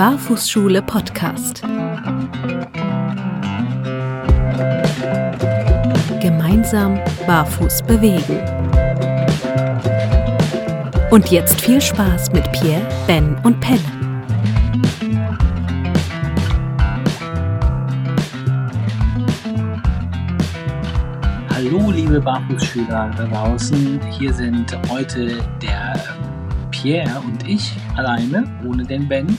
Barfußschule Podcast. Gemeinsam barfuß bewegen. Und jetzt viel Spaß mit Pierre, Ben und Pelle. Hallo, liebe Barfußschüler da draußen. Hier sind heute der ähm, Pierre und ich alleine, ohne den Ben.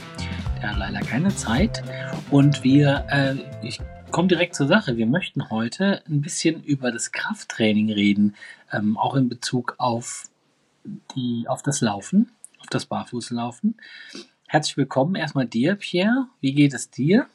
Hat leider keine Zeit. Und wir, äh, ich komme direkt zur Sache. Wir möchten heute ein bisschen über das Krafttraining reden, ähm, auch in Bezug auf, die, auf das Laufen, auf das Barfußlaufen. Herzlich willkommen erstmal dir, Pierre. Wie geht es dir?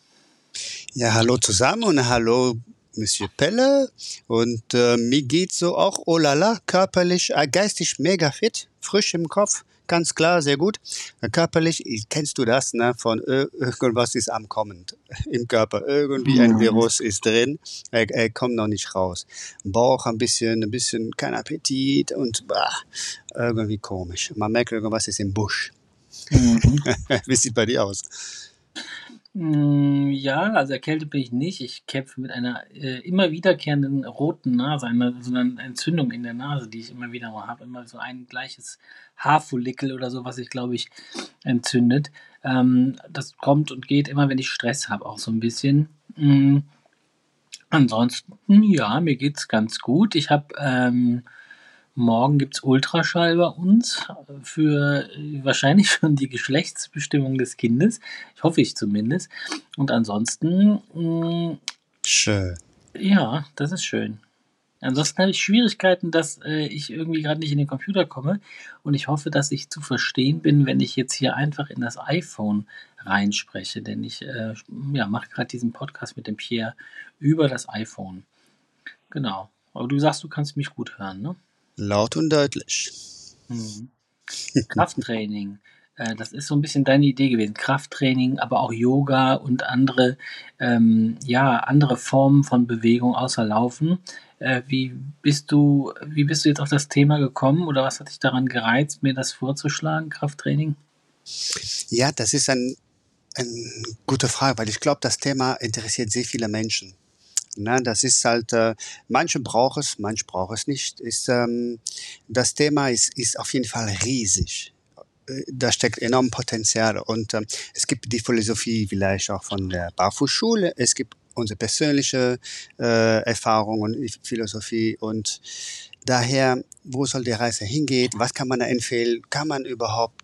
Ja, hallo zusammen und hallo Monsieur Pelle. Und äh, mir geht so auch, oh la la, körperlich, äh, geistig mega fit, frisch im Kopf, ganz klar, sehr gut. Äh, körperlich, kennst du das, ne, von äh, irgendwas ist am Kommen im Körper. Irgendwie ein Virus ist drin, er, er kommt noch nicht raus. Bauch ein bisschen, ein bisschen kein Appetit und bah, irgendwie komisch. Man merkt, irgendwas ist im Busch. Mhm. Wie sieht bei dir aus? Hm, ja, also erkältet bin ich nicht. Ich kämpfe mit einer äh, immer wiederkehrenden roten Nase, einer so einer Entzündung in der Nase, die ich immer wieder mal habe. Immer so ein gleiches Haarfollikel oder so, was sich, glaube ich, entzündet. Ähm, das kommt und geht immer, wenn ich Stress habe, auch so ein bisschen. Mhm. Ansonsten, ja, mir geht es ganz gut. Ich habe ähm, Morgen gibt es Ultraschall bei uns für wahrscheinlich schon die Geschlechtsbestimmung des Kindes. Ich hoffe ich zumindest. Und ansonsten. Mh, mm, schön. Ja, das ist schön. Ansonsten habe ich Schwierigkeiten, dass äh, ich irgendwie gerade nicht in den Computer komme. Und ich hoffe, dass ich zu verstehen bin, wenn ich jetzt hier einfach in das iPhone reinspreche. Denn ich äh, ja, mache gerade diesen Podcast mit dem Pierre über das iPhone. Genau. Aber du sagst, du kannst mich gut hören, ne? Laut und deutlich. Mhm. Krafttraining. Äh, das ist so ein bisschen deine Idee gewesen. Krafttraining, aber auch Yoga und andere, ähm, ja, andere Formen von Bewegung außer Laufen. Äh, wie bist du, wie bist du jetzt auf das Thema gekommen oder was hat dich daran gereizt, mir das vorzuschlagen, Krafttraining? Ja, das ist ein, eine gute Frage, weil ich glaube, das Thema interessiert sehr viele Menschen. Ne? Das ist halt, äh, manche brauchen es, manche brauchen es nicht. Ist, ähm, das Thema ist, ist auf jeden Fall riesig. Äh, da steckt enorm Potenzial. Und ähm, es gibt die Philosophie vielleicht auch von der Barfußschule. Es gibt unsere persönliche äh, Erfahrung und Philosophie. Und daher, wo soll die Reise hingehen? Was kann man da empfehlen? Kann man überhaupt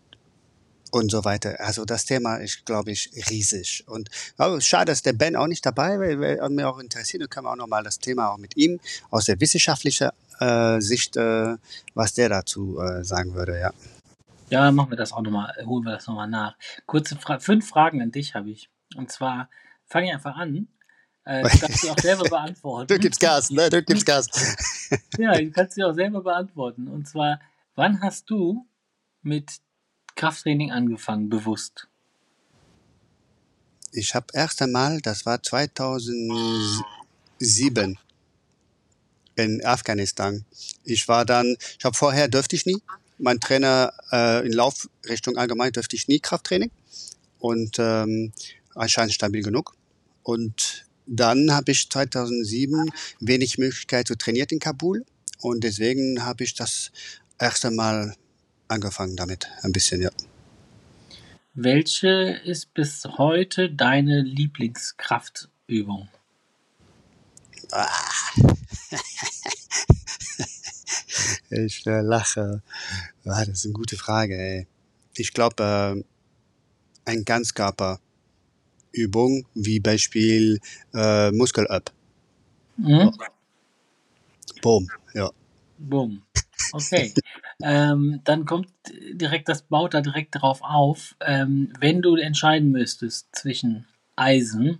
und so weiter. Also das Thema ist, glaube ich, riesig. Und oh, schade, dass der Ben auch nicht dabei war, weil mir auch interessiert. Dann können wir auch nochmal das Thema auch mit ihm aus der wissenschaftlichen äh, Sicht, äh, was der dazu äh, sagen würde, ja. Ja, machen wir das auch nochmal, holen wir das nochmal nach. Kurze Fra fünf Fragen an dich habe ich. Und zwar fange ich einfach an. Äh, du kannst sie auch selber beantworten. Du gibst Gas, ne? Du gibst Gas. ja, du kannst sie auch selber beantworten. Und zwar, wann hast du mit Krafttraining angefangen, bewusst? Ich habe erst einmal, das war 2007 in Afghanistan. Ich war dann, ich habe vorher dürfte ich nie. Mein Trainer äh, in Laufrichtung allgemein dürfte ich nie Krafttraining und ähm, anscheinend stabil genug. Und dann habe ich 2007 wenig Möglichkeit zu trainieren in Kabul und deswegen habe ich das erste Mal angefangen damit, ein bisschen, ja. Welche ist bis heute deine Lieblingskraftübung? Ah. ich äh, lache. Ah, das ist eine gute Frage. Ey. Ich glaube, äh, ein Ganzkörperübung, wie Beispiel äh, Muskel-Up. Mhm. Boom, ja. Boom. Okay. ähm, dann kommt direkt, das baut da direkt drauf auf. Ähm, wenn du entscheiden müsstest zwischen Eisen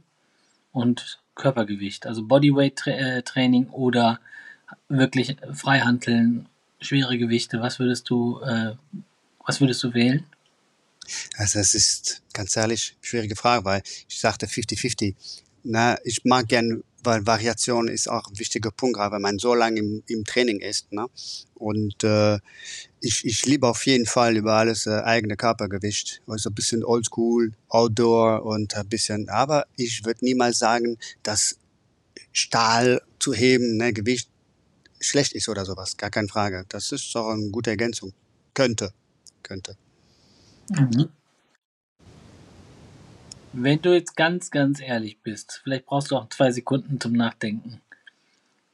und Körpergewicht, also Bodyweight-Training äh, oder wirklich Freihandeln, schwere Gewichte, was würdest du, äh, was würdest du wählen? Also es ist ganz ehrlich schwierige Frage, weil ich sagte 50-50. Na, ich mag gern weil Variation ist auch ein wichtiger Punkt, gerade wenn man so lange im, im Training ist. Ne? Und äh, ich, ich liebe auf jeden Fall über alles äh, eigene Körpergewicht. Also ein bisschen Oldschool, Outdoor und ein bisschen, aber ich würde niemals sagen, dass Stahl zu heben, ne, Gewicht schlecht ist oder sowas. Gar keine Frage. Das ist doch eine gute Ergänzung. Könnte. Könnte. Mhm. Wenn du jetzt ganz, ganz ehrlich bist, vielleicht brauchst du auch zwei Sekunden zum Nachdenken.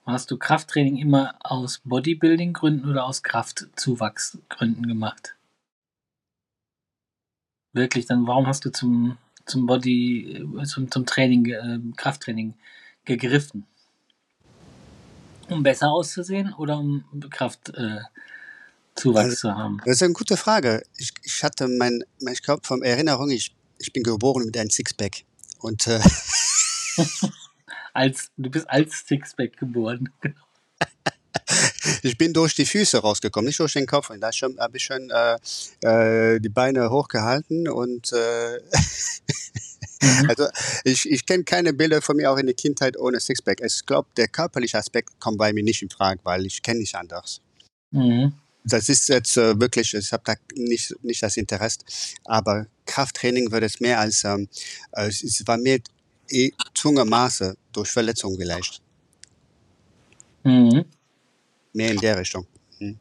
Hast du Krafttraining immer aus Bodybuilding-Gründen oder aus Kraftzuwachsgründen gemacht? Wirklich, dann warum hast du zum, zum Body, zum, zum Training, äh, Krafttraining gegriffen? Um besser auszusehen oder um Kraftzuwachs äh, also, zu haben? Das ist eine gute Frage. Ich, ich hatte mein, mein ich glaube, von Erinnerung, ich, ich bin geboren mit einem Sixpack. Und äh, als, du bist als Sixpack geboren. ich bin durch die Füße rausgekommen, nicht durch den Kopf. Und da habe ich schon äh, äh, die Beine hochgehalten und äh, mhm. also ich, ich kenne keine Bilder von mir auch in der Kindheit ohne Sixpack. Ich glaube, der körperliche Aspekt kommt bei mir nicht in Frage, weil ich kenne nicht anders. Mhm. Das ist jetzt äh, wirklich, ich habe da nicht, nicht das Interesse, aber Krafttraining wird es mehr als, ähm, es war mehr eh Maße durch Verletzung vielleicht. Mhm. Mehr in der Richtung. Mhm.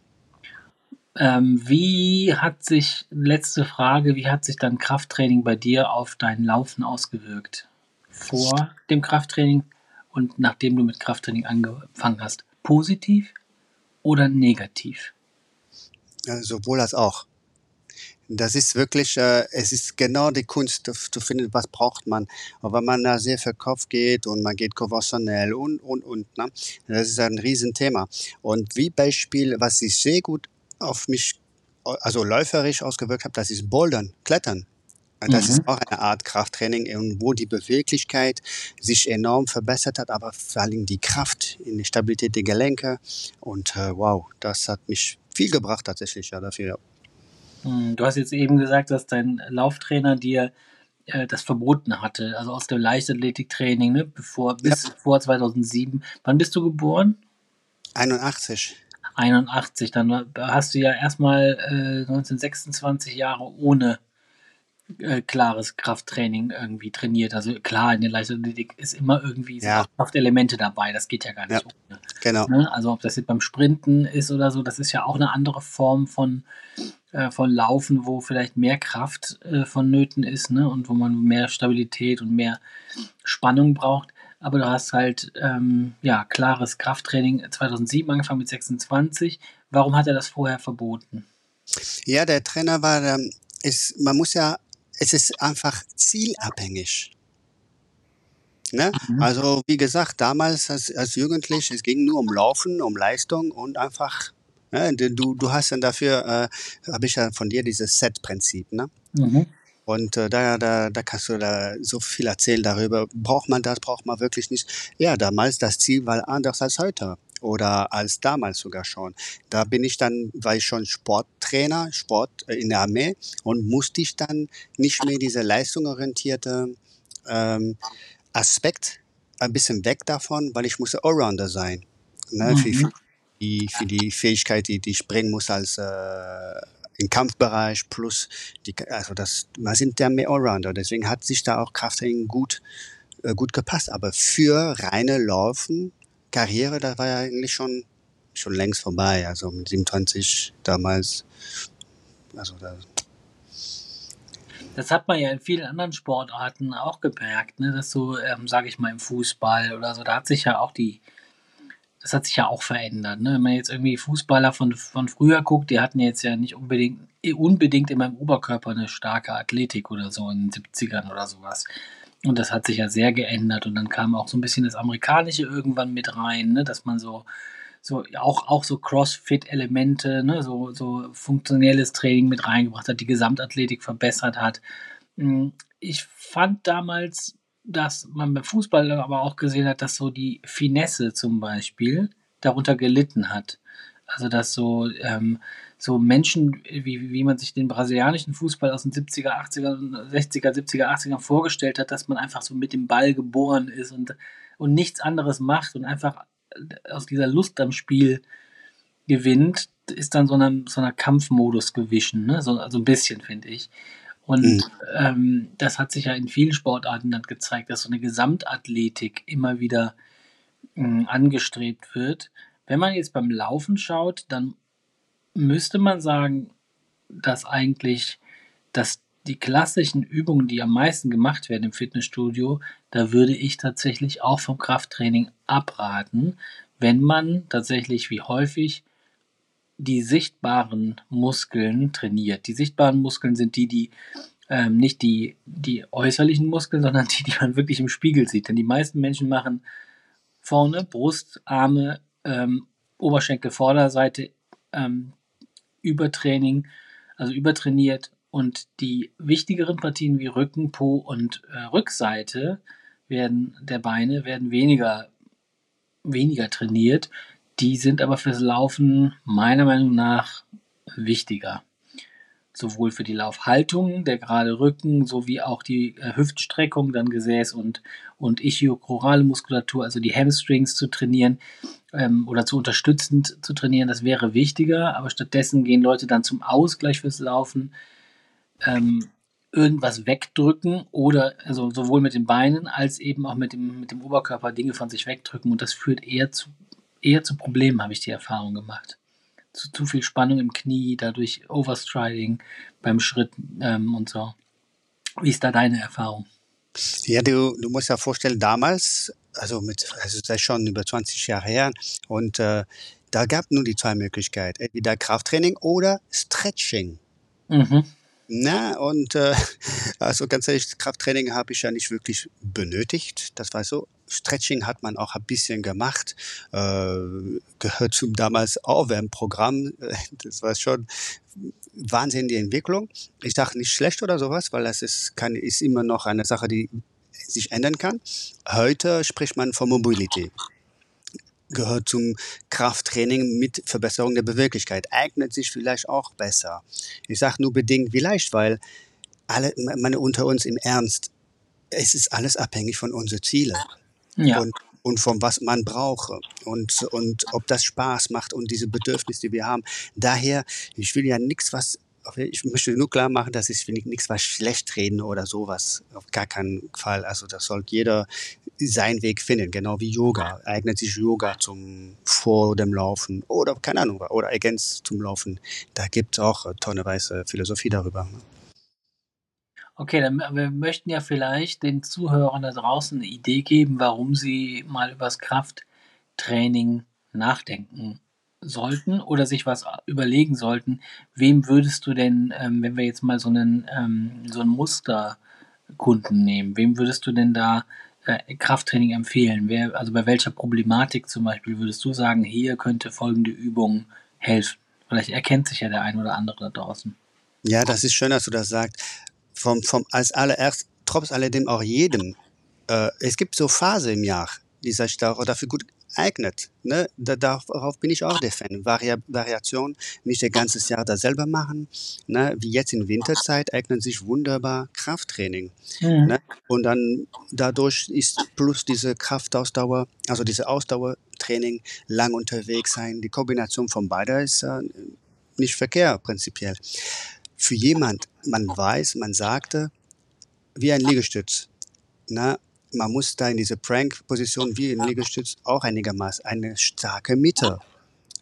Ähm, wie hat sich, letzte Frage, wie hat sich dann Krafttraining bei dir auf dein Laufen ausgewirkt? Vor dem Krafttraining und nachdem du mit Krafttraining angefangen hast? Positiv oder negativ? Sowohl als auch. Das ist wirklich, äh, es ist genau die Kunst zu finden, was braucht man. Aber wenn man da sehr für Kopf geht und man geht konventionell und, und, und, ne? das ist ein Riesenthema. Und wie Beispiel, was sich sehr gut auf mich, also läuferisch ausgewirkt hat, das ist Bouldern, Klettern. Das mhm. ist auch eine Art Krafttraining, wo die Beweglichkeit sich enorm verbessert hat, aber vor allem die Kraft in die Stabilität der Gelenke. Und äh, wow, das hat mich viel gebracht tatsächlich ja dafür. Hm, du hast jetzt eben gesagt, dass dein Lauftrainer dir äh, das verboten hatte, also aus dem Leichtathletiktraining, ne, bevor, bis ja. vor 2007. Wann bist du geboren? 81. 81, dann hast du ja erstmal äh, 1926 Jahre ohne äh, klares Krafttraining irgendwie trainiert. Also klar, in der Leichtathletik ist immer irgendwie ja. Kraftelemente dabei, das geht ja gar nicht ja, ohne. Genau. Ne? Also ob das jetzt beim Sprinten ist oder so, das ist ja auch eine andere Form von, äh, von Laufen, wo vielleicht mehr Kraft äh, vonnöten ist ne? und wo man mehr Stabilität und mehr Spannung braucht. Aber du hast halt ähm, ja klares Krafttraining 2007 angefangen mit 26. Warum hat er das vorher verboten? Ja, der Trainer war, ähm, ist, man muss ja es ist einfach zielabhängig. Ne? Mhm. Also wie gesagt, damals als, als Jugendlich, es ging nur um Laufen, um Leistung und einfach, ne? du, du hast dann dafür, äh, habe ich ja von dir dieses Set-Prinzip. Ne? Mhm. Und äh, da, da, da kannst du da so viel erzählen darüber. Braucht man das, braucht man wirklich nicht. Ja, damals das Ziel war anders als heute oder als damals sogar schon. Da bin ich dann, war ich schon Sporttrainer, Sport äh, in der Armee und musste ich dann nicht mehr diese leistungsorientierte ähm, Aspekt ein bisschen weg davon, weil ich musste Allrounder sein. Ne? Mhm. Für, für, die, für die Fähigkeit, die, die ich bringen muss als äh, im Kampfbereich plus die, also das, man sind ja mehr Allrounder. Deswegen hat sich da auch Krafttraining gut, äh, gut gepasst. Aber für reine Laufen Karriere, da war ja eigentlich schon, schon längst vorbei. Also mit 27 damals. Also da. Das hat man ja in vielen anderen Sportarten auch gemerkt, ne? dass so, ähm, sage ich mal, im Fußball oder so, da hat sich ja auch die, das hat sich ja auch verändert. Ne? Wenn man jetzt irgendwie Fußballer von, von früher guckt, die hatten jetzt ja nicht unbedingt, unbedingt in meinem Oberkörper eine starke Athletik oder so in den 70ern oder sowas. Und das hat sich ja sehr geändert. Und dann kam auch so ein bisschen das Amerikanische irgendwann mit rein, ne? dass man so, so auch, auch so Crossfit-Elemente, ne? so, so funktionelles Training mit reingebracht hat, die Gesamtathletik verbessert hat. Hm, ich fand damals, dass man beim Fußball aber auch gesehen hat, dass so die Finesse zum Beispiel darunter gelitten hat. Also dass so, ähm, so Menschen, wie, wie man sich den brasilianischen Fußball aus den 70er, 80er, 60er, 70er, 80er vorgestellt hat, dass man einfach so mit dem Ball geboren ist und, und nichts anderes macht und einfach aus dieser Lust am Spiel gewinnt, ist dann so einer, so einer Kampfmodus gewischen, ne? so, also ein bisschen, finde ich. Und mhm. ähm, das hat sich ja in vielen Sportarten dann gezeigt, dass so eine Gesamtathletik immer wieder äh, angestrebt wird. Wenn man jetzt beim Laufen schaut, dann müsste man sagen, dass eigentlich dass die klassischen Übungen, die am meisten gemacht werden im Fitnessstudio, da würde ich tatsächlich auch vom Krafttraining abraten, wenn man tatsächlich wie häufig die sichtbaren Muskeln trainiert. Die sichtbaren Muskeln sind die, die ähm, nicht die, die äußerlichen Muskeln, sondern die, die man wirklich im Spiegel sieht. Denn die meisten Menschen machen vorne Brust, Arme, ähm, Oberschenkel, Vorderseite, ähm, Übertraining, also übertrainiert und die wichtigeren Partien wie Rücken, Po und äh, Rückseite werden der Beine werden weniger weniger trainiert. Die sind aber fürs Laufen meiner Meinung nach wichtiger. Sowohl für die Laufhaltung, der gerade Rücken, sowie auch die äh, Hüftstreckung, dann Gesäß und, und ichiochorale Muskulatur, also die Hamstrings zu trainieren ähm, oder zu unterstützend zu trainieren, das wäre wichtiger. Aber stattdessen gehen Leute dann zum Ausgleich fürs Laufen ähm, irgendwas wegdrücken oder also sowohl mit den Beinen als eben auch mit dem, mit dem Oberkörper Dinge von sich wegdrücken und das führt eher zu eher zu Problemen, habe ich die Erfahrung gemacht. Zu, zu viel Spannung im Knie, dadurch Overstriding beim Schritt ähm, und so. Wie ist da deine Erfahrung? Ja, du, du musst ja vorstellen, damals, also mit, also das ist schon über 20 Jahre her, und äh, da gab es nur die zwei Möglichkeiten, entweder Krafttraining oder Stretching. Mhm. Na, und äh, also ganz ehrlich, Krafttraining habe ich ja nicht wirklich benötigt. Das war so. Stretching hat man auch ein bisschen gemacht, äh, gehört zum damals Aufwärmprogramm. Das war schon Wahnsinn die Entwicklung. Ich sage nicht schlecht oder sowas, weil das ist, kann, ist immer noch eine Sache, die sich ändern kann. Heute spricht man von Mobility gehört zum Krafttraining mit Verbesserung der Beweglichkeit, eignet sich vielleicht auch besser. Ich sage nur bedingt vielleicht, weil alle, meine unter uns im Ernst, es ist alles abhängig von unseren Zielen. Ja. Und, und von was man braucht und, und ob das Spaß macht und diese Bedürfnisse, die wir haben. Daher, ich will ja nichts, was ich möchte nur klar machen, dass ich nichts was schlecht reden oder sowas. Auf gar keinen Fall. Also das sollte jeder seinen Weg finden, genau wie Yoga. Eignet sich Yoga zum vor dem Laufen oder keine Ahnung, oder ergänzt zum Laufen. Da gibt es auch tonneweise Philosophie darüber. Okay, dann wir möchten ja vielleicht den Zuhörern da draußen eine Idee geben, warum sie mal übers Krafttraining nachdenken sollten oder sich was überlegen sollten. Wem würdest du denn, ähm, wenn wir jetzt mal so einen ähm, so einen Musterkunden nehmen, wem würdest du denn da äh, Krafttraining empfehlen? Wer, also bei welcher Problematik zum Beispiel würdest du sagen, hier könnte folgende Übung helfen? Vielleicht erkennt sich ja der ein oder andere da draußen. Ja, das ist schön, dass du das sagst. Vom, vom, als allererst, trotz alledem auch jedem. Äh, es gibt so Phase im Jahr, die sich dafür gut eignet. Ne? darauf bin ich auch der Fan. Vari Variation, nicht ein ganzes Jahr das selber machen. Ne? Wie jetzt in Winterzeit eignet sich wunderbar Krafttraining. Mhm. Ne? Und dann dadurch ist plus diese Kraftausdauer, also diese Ausdauertraining, lang unterwegs sein, die Kombination von beiden ist äh, nicht verkehrt prinzipiell. Für jemand, man weiß, man sagte, wie ein Liegestütz. Na, man muss da in diese Prank-Position wie im Liegestütz auch einigermaßen eine starke Mitte.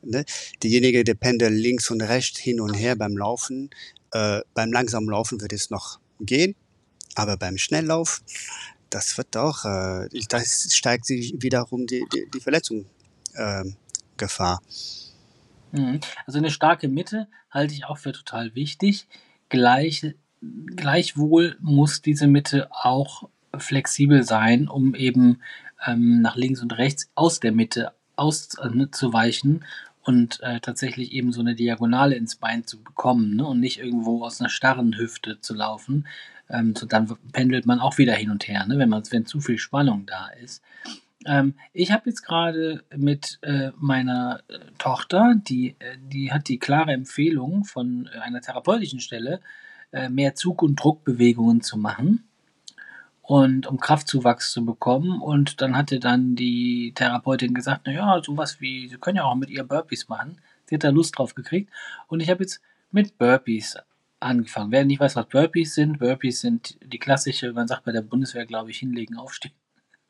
Ne? Diejenige, der pendelt links und rechts hin und her beim Laufen. Äh, beim langsamen Laufen wird es noch gehen, aber beim Schnelllauf, das wird auch, äh, das steigt sich wiederum die, die, die Verletzungsgefahr. Ähm, also eine starke Mitte halte ich auch für total wichtig. Gleich, gleichwohl muss diese Mitte auch flexibel sein, um eben ähm, nach links und rechts aus der Mitte auszuweichen und äh, tatsächlich eben so eine Diagonale ins Bein zu bekommen ne? und nicht irgendwo aus einer starren Hüfte zu laufen. Ähm, so dann pendelt man auch wieder hin und her, ne? wenn, man, wenn zu viel Spannung da ist. Ähm, ich habe jetzt gerade mit äh, meiner äh, Tochter, die, äh, die hat die klare Empfehlung von äh, einer therapeutischen Stelle, äh, mehr Zug- und Druckbewegungen zu machen und um Kraftzuwachs zu bekommen. Und dann hatte dann die Therapeutin gesagt, naja, sowas wie, Sie können ja auch mit ihr Burpees machen. Sie hat da Lust drauf gekriegt. Und ich habe jetzt mit Burpees angefangen. Wer nicht weiß, was Burpees sind, Burpees sind die klassische, man sagt bei der Bundeswehr, glaube ich, hinlegen, aufstehen.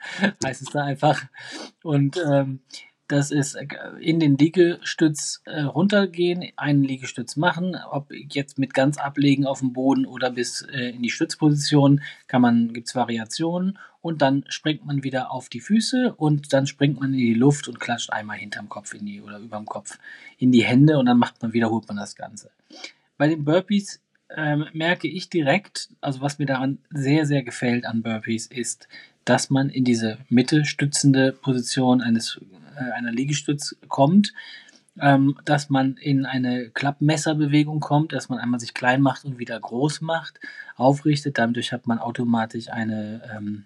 heißt es da einfach. Und ähm, das ist äh, in den Liegestütz äh, runtergehen, einen Liegestütz machen, ob jetzt mit ganz ablegen auf dem Boden oder bis äh, in die Stützposition, kann man, gibt's Variationen und dann springt man wieder auf die Füße und dann springt man in die Luft und klatscht einmal hinterm Kopf in die oder überm Kopf in die Hände und dann macht man, wiederholt man das Ganze. Bei den Burpees ähm, merke ich direkt, also was mir daran sehr, sehr gefällt an Burpees, ist, dass man in diese Mitte stützende Position eines äh, einer Liegestütz kommt, ähm, dass man in eine Klappmesserbewegung kommt, dass man einmal sich klein macht und wieder groß macht, aufrichtet. Dadurch hat man automatisch eine, ähm,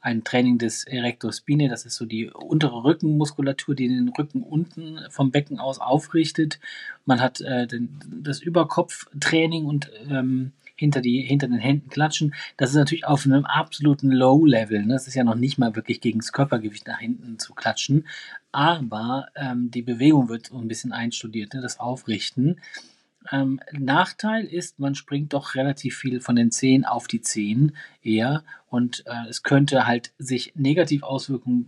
ein Training des Erector Spinae, das ist so die untere Rückenmuskulatur, die den Rücken unten vom Becken aus aufrichtet. Man hat äh, den, das Überkopftraining und ähm, hinter, die, hinter den Händen klatschen. Das ist natürlich auf einem absoluten Low-Level. Ne? Das ist ja noch nicht mal wirklich gegen das Körpergewicht nach hinten zu klatschen. Aber ähm, die Bewegung wird so ein bisschen einstudiert, ne? das Aufrichten. Ähm, Nachteil ist, man springt doch relativ viel von den Zehen auf die Zehen eher und äh, es könnte halt sich negativ auswirken,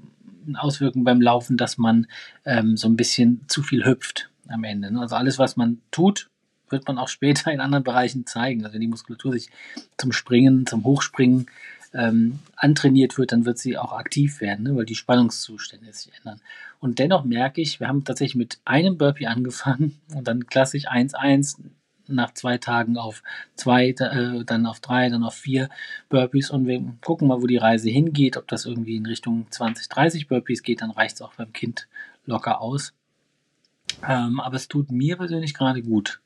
auswirken beim Laufen, dass man ähm, so ein bisschen zu viel hüpft am Ende. Ne? Also alles, was man tut, wird man auch später in anderen Bereichen zeigen. Also wenn die Muskulatur sich zum Springen, zum Hochspringen ähm, antrainiert wird, dann wird sie auch aktiv werden, ne, weil die Spannungszustände sich ändern. Und dennoch merke ich, wir haben tatsächlich mit einem Burpee angefangen und dann klassisch 1-1 nach zwei Tagen auf zwei, äh, dann auf drei, dann auf vier Burpees und wir gucken mal, wo die Reise hingeht. Ob das irgendwie in Richtung 20, 30 Burpees geht, dann reicht es auch beim Kind locker aus. Ähm, aber es tut mir persönlich gerade gut.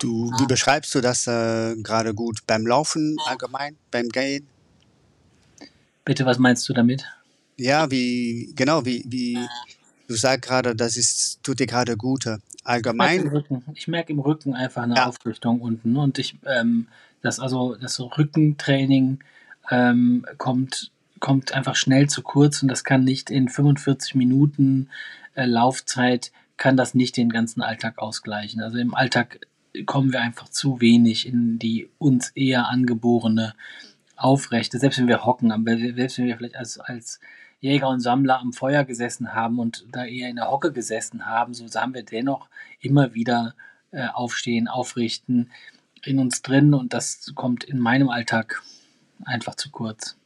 Du, wie beschreibst du das äh, gerade gut? Beim Laufen allgemein, beim Gehen? Bitte, was meinst du damit? Ja, wie, genau, wie, wie, du sagst gerade, das ist, tut dir gerade gut. Allgemein? Ich merke im Rücken, ich merke im Rücken einfach eine ja. Aufrichtung unten. Und ich, ähm, das, also, das Rückentraining ähm, kommt, kommt einfach schnell zu kurz und das kann nicht in 45 Minuten äh, Laufzeit kann das nicht den ganzen Alltag ausgleichen. Also im Alltag kommen wir einfach zu wenig in die uns eher angeborene Aufrechte. Selbst wenn wir hocken, selbst wenn wir vielleicht als, als Jäger und Sammler am Feuer gesessen haben und da eher in der Hocke gesessen haben, so haben wir dennoch immer wieder äh, aufstehen, aufrichten in uns drin und das kommt in meinem Alltag einfach zu kurz.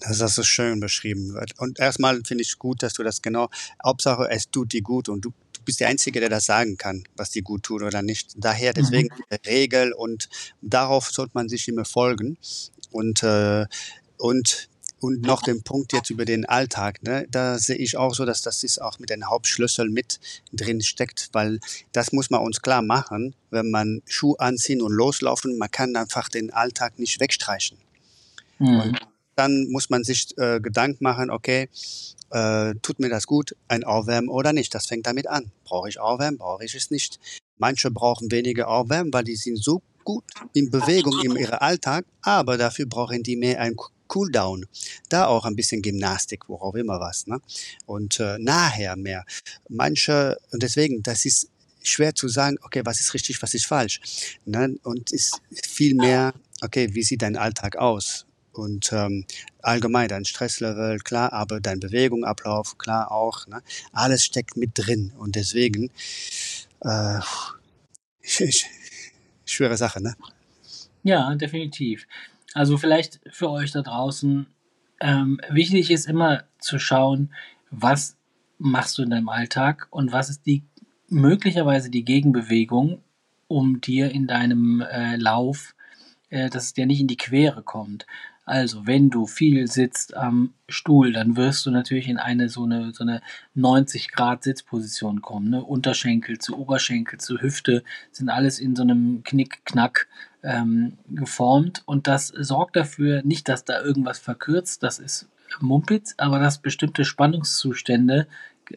Das hast du schön beschrieben. Und erstmal finde ich gut, dass du das genau, Hauptsache es tut dir gut und du bist der Einzige, der das sagen kann, was dir gut tut oder nicht. Daher deswegen mhm. Regel und darauf sollte man sich immer folgen. Und, äh, und, und noch den Punkt jetzt über den Alltag. Ne? Da sehe ich auch so, dass das ist auch mit den Hauptschlüssel mit drin steckt, weil das muss man uns klar machen, wenn man Schuh anziehen und loslaufen, man kann einfach den Alltag nicht wegstreichen. Mhm. Und dann muss man sich äh, Gedanken machen, okay, äh, tut mir das gut, ein Aufwärmen oder nicht. Das fängt damit an. Brauche ich Aufwärmen, brauche ich es nicht. Manche brauchen weniger Aufwärmen, weil die sind so gut in Bewegung in ihrem Alltag, aber dafür brauchen die mehr ein Cooldown. Da auch ein bisschen Gymnastik, worauf immer was. Ne? Und äh, nachher mehr. Manche, und deswegen, das ist schwer zu sagen, okay, was ist richtig, was ist falsch. Ne? Und ist viel mehr, okay, wie sieht dein Alltag aus? Und ähm, allgemein dein Stresslevel, klar, aber dein Bewegungsablauf, klar auch. Ne? Alles steckt mit drin und deswegen äh, schwere Sache, ne? Ja, definitiv. Also vielleicht für euch da draußen, ähm, wichtig ist immer zu schauen, was machst du in deinem Alltag und was ist die möglicherweise die Gegenbewegung, um dir in deinem äh, Lauf, äh, dass es dir nicht in die Quere kommt. Also, wenn du viel sitzt am Stuhl, dann wirst du natürlich in eine so eine, so eine 90 Grad Sitzposition kommen. Ne? Unterschenkel zu Oberschenkel zu Hüfte sind alles in so einem Knick-Knack ähm, geformt und das sorgt dafür nicht, dass da irgendwas verkürzt, das ist Mumpitz, aber dass bestimmte Spannungszustände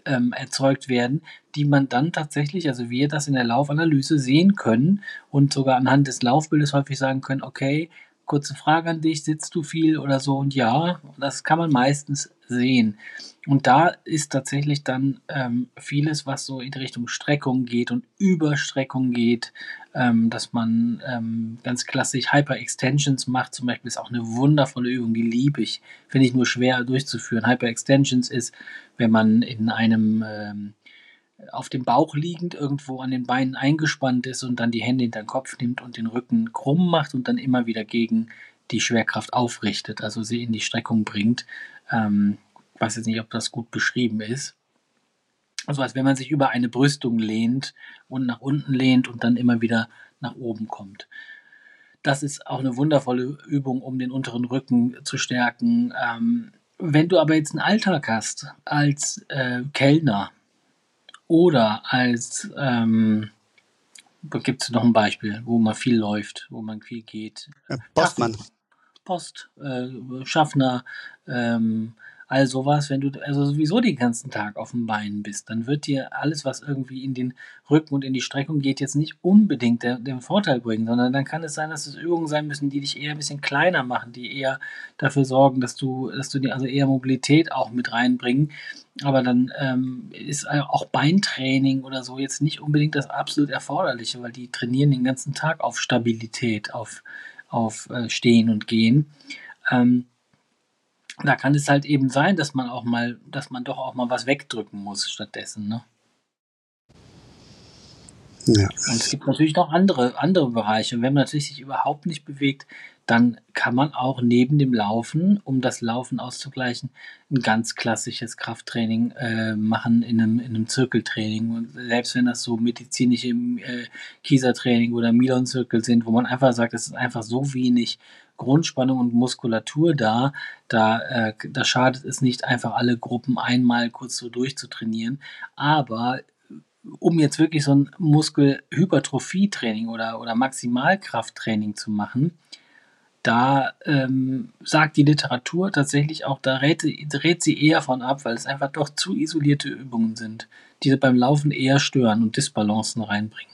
ähm, erzeugt werden, die man dann tatsächlich, also wir das in der Laufanalyse sehen können und sogar anhand des Laufbildes häufig sagen können, okay, kurze Frage an dich, sitzt du viel oder so? Und ja, das kann man meistens sehen. Und da ist tatsächlich dann ähm, vieles, was so in Richtung Streckung geht und Überstreckung geht, ähm, dass man ähm, ganz klassisch Hyper-Extensions macht, zum Beispiel ist auch eine wundervolle Übung, die liebe ich, finde ich nur schwer durchzuführen. Hyper-Extensions ist, wenn man in einem ähm, auf dem Bauch liegend irgendwo an den Beinen eingespannt ist und dann die Hände hinter den Kopf nimmt und den Rücken krumm macht und dann immer wieder gegen die Schwerkraft aufrichtet, also sie in die Streckung bringt. Ähm, weiß jetzt nicht, ob das gut beschrieben ist. Also als wenn man sich über eine Brüstung lehnt und nach unten lehnt und dann immer wieder nach oben kommt. Das ist auch eine wundervolle Übung, um den unteren Rücken zu stärken. Ähm, wenn du aber jetzt einen Alltag hast als äh, Kellner oder als, ähm, gibt es noch ein Beispiel, wo man viel läuft, wo man viel geht? Postmann. Post, äh, Schaffner, ähm, all sowas, wenn du also sowieso den ganzen Tag auf dem Bein bist, dann wird dir alles, was irgendwie in den Rücken und in die Streckung geht, jetzt nicht unbedingt der, den Vorteil bringen, sondern dann kann es sein, dass es Übungen sein müssen, die dich eher ein bisschen kleiner machen, die eher dafür sorgen, dass du, dass du dir also eher Mobilität auch mit reinbringen. Aber dann ähm, ist auch Beintraining oder so jetzt nicht unbedingt das absolut Erforderliche, weil die trainieren den ganzen Tag auf Stabilität, auf, auf äh, Stehen und Gehen. Ähm, da kann es halt eben sein, dass man auch mal, dass man doch auch mal was wegdrücken muss stattdessen, ne? Ja. Und es gibt natürlich noch andere, andere Bereiche. Und wenn man natürlich sich überhaupt nicht bewegt, dann kann man auch neben dem Laufen, um das Laufen auszugleichen, ein ganz klassisches Krafttraining äh, machen in einem, in einem Zirkeltraining. Und selbst wenn das so medizinische äh, Kiesertraining oder Milon-Zirkel sind, wo man einfach sagt, es ist einfach so wenig Grundspannung und Muskulatur da, da, äh, da schadet es nicht, einfach alle Gruppen einmal kurz so durchzutrainieren. Aber um jetzt wirklich so ein Muskelhypertrophie-Training oder, oder Maximalkrafttraining zu machen, da ähm, sagt die Literatur tatsächlich auch, da rät, rät sie eher von ab, weil es einfach doch zu isolierte Übungen sind, die beim Laufen eher stören und Disbalancen reinbringen.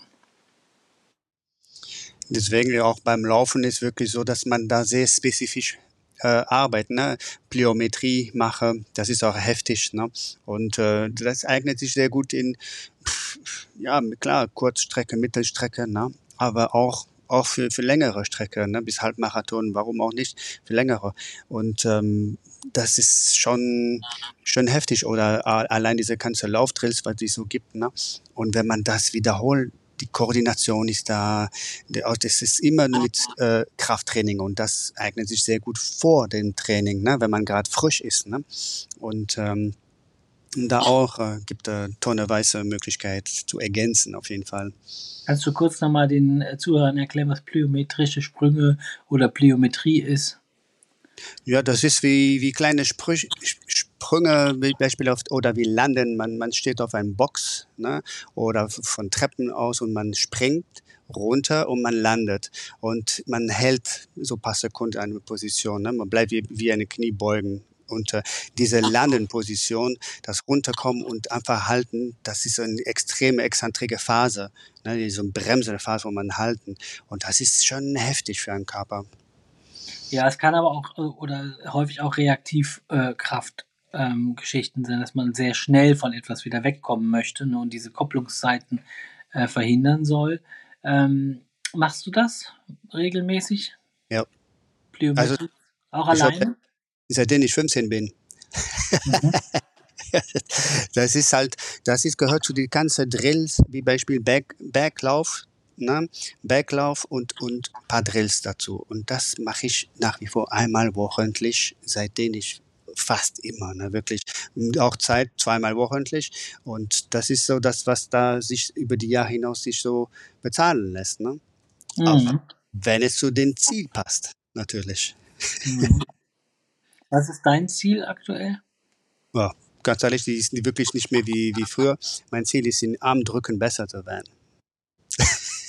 Deswegen auch beim Laufen ist wirklich so, dass man da sehr spezifisch äh, arbeitet. Ne? Pliometrie mache, das ist auch heftig. Ne? Und äh, das eignet sich sehr gut in, pff, ja, klar, Kurzstrecke, Mittelstrecke, ne? aber auch auch für, für längere Strecke, ne, bis Halbmarathon, warum auch nicht für längere. Und ähm, das ist schon, schon heftig. Oder allein diese ganze Laufdrills, was es so gibt. Ne? Und wenn man das wiederholt, die Koordination ist da, das ist immer mit äh, Krafttraining und das eignet sich sehr gut vor dem Training, ne, wenn man gerade frisch ist. Ne? Und ähm, da auch äh, gibt es tonneweise Möglichkeit zu ergänzen, auf jeden Fall. Kannst du kurz nochmal den äh, Zuhörern erklären, was plyometrische Sprünge oder Plyometrie ist? Ja, das ist wie, wie kleine Sprüche, Sprünge, wie Beispiel auf, oder wie Landen. Man, man steht auf einem Box ne, oder von Treppen aus und man springt runter und man landet. Und man hält so ein paar Sekunden eine Position. Ne? Man bleibt wie, wie eine Kniebeugen. Und äh, diese Landenposition, das Runterkommen und einfach halten, das ist eine extreme exzentrige Phase, ne, so eine bremsende Phase, wo man halten. Und das ist schon heftig für einen Körper. Ja, es kann aber auch äh, oder häufig auch Reaktivkraftgeschichten ähm, sein, dass man sehr schnell von etwas wieder wegkommen möchte ne, und diese Kopplungszeiten äh, verhindern soll. Ähm, machst du das regelmäßig? Ja. Also, auch alleine? Seitdem ich 15 bin. Mhm. das ist halt, das ist, gehört zu den ganzen Drills, wie Beispiel Back, Backlauf, ne? Backlauf und, und paar Drills dazu. Und das mache ich nach wie vor einmal wochentlich, seitdem ich fast immer, ne, wirklich. Auch Zeit zweimal wochentlich. Und das ist so das, was da sich über die Jahre hinaus sich so bezahlen lässt. Ne? Mhm. Auch wenn es zu dem Ziel passt, natürlich. Mhm. Was ist dein Ziel aktuell? Ja, ganz ehrlich, die ist wirklich nicht mehr wie, wie früher. Mein Ziel ist, in Armdrücken besser zu werden.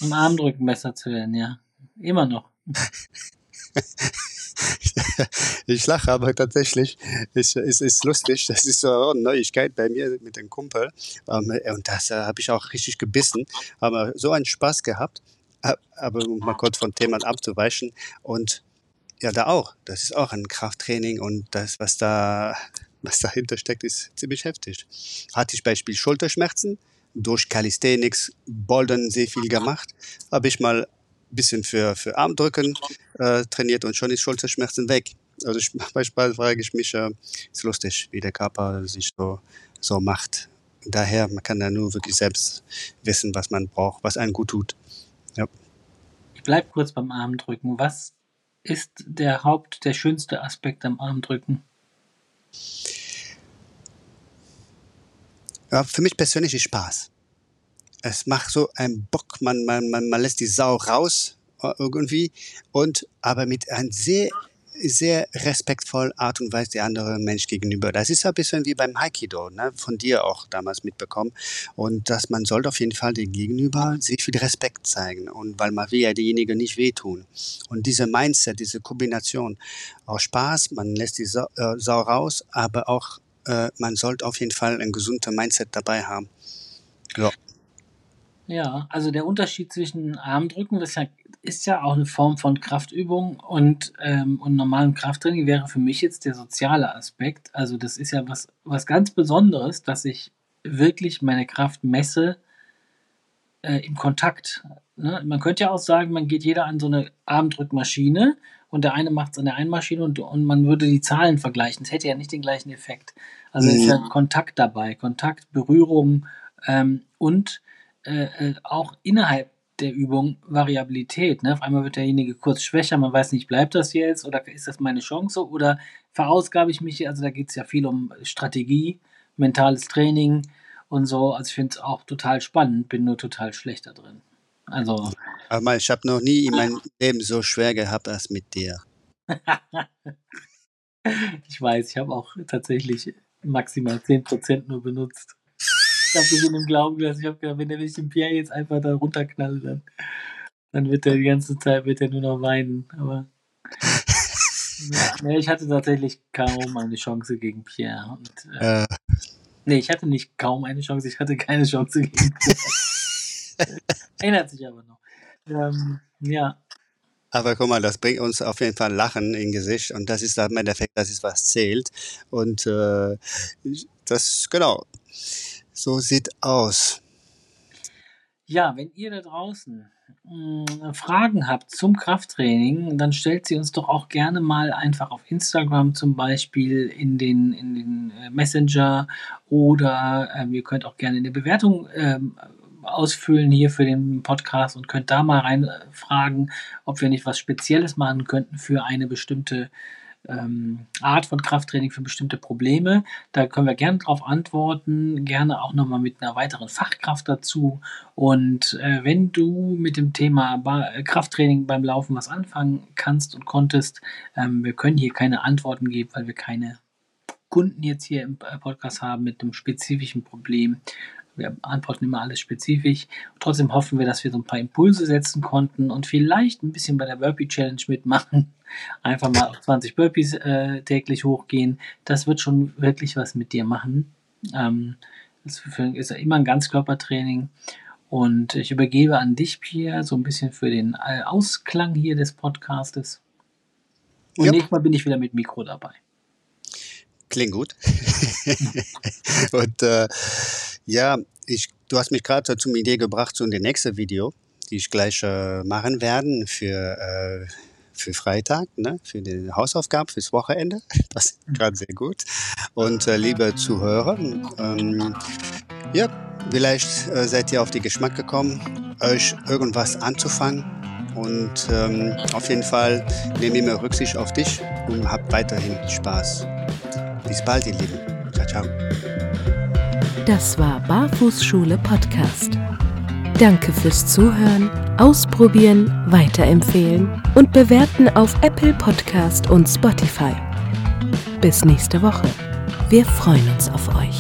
Im Armdrücken besser zu werden, ja. Immer noch. ich lache, aber tatsächlich ist es ist lustig. Das ist so eine Neuigkeit bei mir mit dem Kumpel. Ähm, und das äh, habe ich auch richtig gebissen. Aber so einen Spaß gehabt. Aber um mal kurz vom Thema abzuweichen. Und ja, da auch. Das ist auch ein Krafttraining und das, was da, was dahinter steckt, ist ziemlich heftig. Hatte ich Beispiel Schulterschmerzen, durch Calisthenics, Bouldern sehr viel gemacht, habe ich mal bisschen für, für Armdrücken äh, trainiert und schon ist Schulterschmerzen weg. Also ich, manchmal frage ich mich, äh, ist lustig, wie der Körper sich so, so macht. Daher, man kann da nur wirklich selbst wissen, was man braucht, was einem gut tut. Ja. Ich bleibe kurz beim Armdrücken. Was ist der Haupt, der schönste Aspekt am Armdrücken? Ja, für mich persönlich ist Spaß. Es macht so einen Bock, man, man, man, man lässt die Sau raus äh, irgendwie und aber mit einem sehr sehr respektvoll Art und Weise der andere Mensch gegenüber. Das ist ein bisschen wie beim Aikido, ne? von dir auch damals mitbekommen. Und dass man sollte auf jeden Fall dem Gegenüber sehr viel Respekt zeigen. Und weil man will ja derjenige nicht wehtun. Und diese Mindset, diese Kombination, auch Spaß, man lässt die Sau, äh, Sau raus, aber auch äh, man sollte auf jeden Fall ein gesunder Mindset dabei haben. Ja. Ja, also der Unterschied zwischen Armdrücken ist ja, ist ja auch eine Form von Kraftübung und, ähm, und normalem Krafttraining wäre für mich jetzt der soziale Aspekt. Also das ist ja was, was ganz Besonderes, dass ich wirklich meine Kraft messe äh, im Kontakt. Ne? Man könnte ja auch sagen, man geht jeder an so eine Armdrückmaschine und der eine macht es an der einen Maschine und, und man würde die Zahlen vergleichen. Das hätte ja nicht den gleichen Effekt. Also mhm. ist ja Kontakt dabei, Kontakt, Berührung ähm, und äh, äh, auch innerhalb der Übung Variabilität. Ne? Auf einmal wird derjenige kurz schwächer, man weiß nicht, bleibt das jetzt oder ist das meine Chance oder verausgabe ich mich? Also da geht es ja viel um Strategie, mentales Training und so. Also ich finde es auch total spannend, bin nur total schlecht da drin. Also. Aber ich habe noch nie in meinem Leben so schwer gehabt als mit dir. ich weiß, ich habe auch tatsächlich maximal 10% nur benutzt. Ich habe in dem Glauben gelassen. Ich habe gedacht, wenn der mich den Pierre jetzt einfach da runterknallt, dann, dann wird er die ganze Zeit wird er nur noch weinen. Aber ja, ich hatte tatsächlich kaum eine Chance gegen Pierre. Und, äh, äh. Nee, ich hatte nicht kaum eine Chance, ich hatte keine Chance gegen Pierre. Erinnert sich aber noch. Ähm, ja. Aber guck mal, das bringt uns auf jeden Fall Lachen im Gesicht und das ist im Endeffekt, das ist was zählt. Und äh, das, genau. So sieht aus. Ja, wenn ihr da draußen mh, hm, Fragen habt zum Krafttraining, dann stellt sie uns doch auch gerne mal einfach auf Instagram zum Beispiel in den, in den äh, Messenger oder äh, ihr könnt auch gerne eine Bewertung äh, ausfüllen hier für den Podcast und könnt da mal reinfragen, ob wir nicht was Spezielles machen könnten für eine bestimmte ähm, Art von Krafttraining für bestimmte Probleme. Da können wir gerne darauf antworten, gerne auch nochmal mit einer weiteren Fachkraft dazu. Und äh, wenn du mit dem Thema ba Krafttraining beim Laufen was anfangen kannst und konntest, ähm, wir können hier keine Antworten geben, weil wir keine Kunden jetzt hier im Podcast haben mit einem spezifischen Problem. Wir antworten immer alles spezifisch. Trotzdem hoffen wir, dass wir so ein paar Impulse setzen konnten und vielleicht ein bisschen bei der Burpee Challenge mitmachen. Einfach mal auf 20 Burpees äh, täglich hochgehen. Das wird schon wirklich was mit dir machen. Ähm, das ist ja immer ein Ganzkörpertraining. Und ich übergebe an dich, Pierre, so ein bisschen für den äh, Ausklang hier des Podcastes. Und yep. nächstes Mal bin ich wieder mit Mikro dabei. Klingt gut. und äh, ja, ich, du hast mich gerade zum Idee gebracht zu dem nächsten Video, die ich gleich äh, machen werden für, äh, für Freitag, ne? für die Hausaufgaben, fürs Wochenende. Das ist gerade sehr gut. Und äh, liebe Zuhörer, ähm, ja, vielleicht äh, seid ihr auf den Geschmack gekommen, euch irgendwas anzufangen. Und ähm, auf jeden Fall nehme ich mir Rücksicht auf dich und habt weiterhin Spaß. Bis bald, ihr Lieben. Ciao, ciao. Das war Barfußschule Podcast. Danke fürs Zuhören, Ausprobieren, Weiterempfehlen und Bewerten auf Apple Podcast und Spotify. Bis nächste Woche. Wir freuen uns auf euch.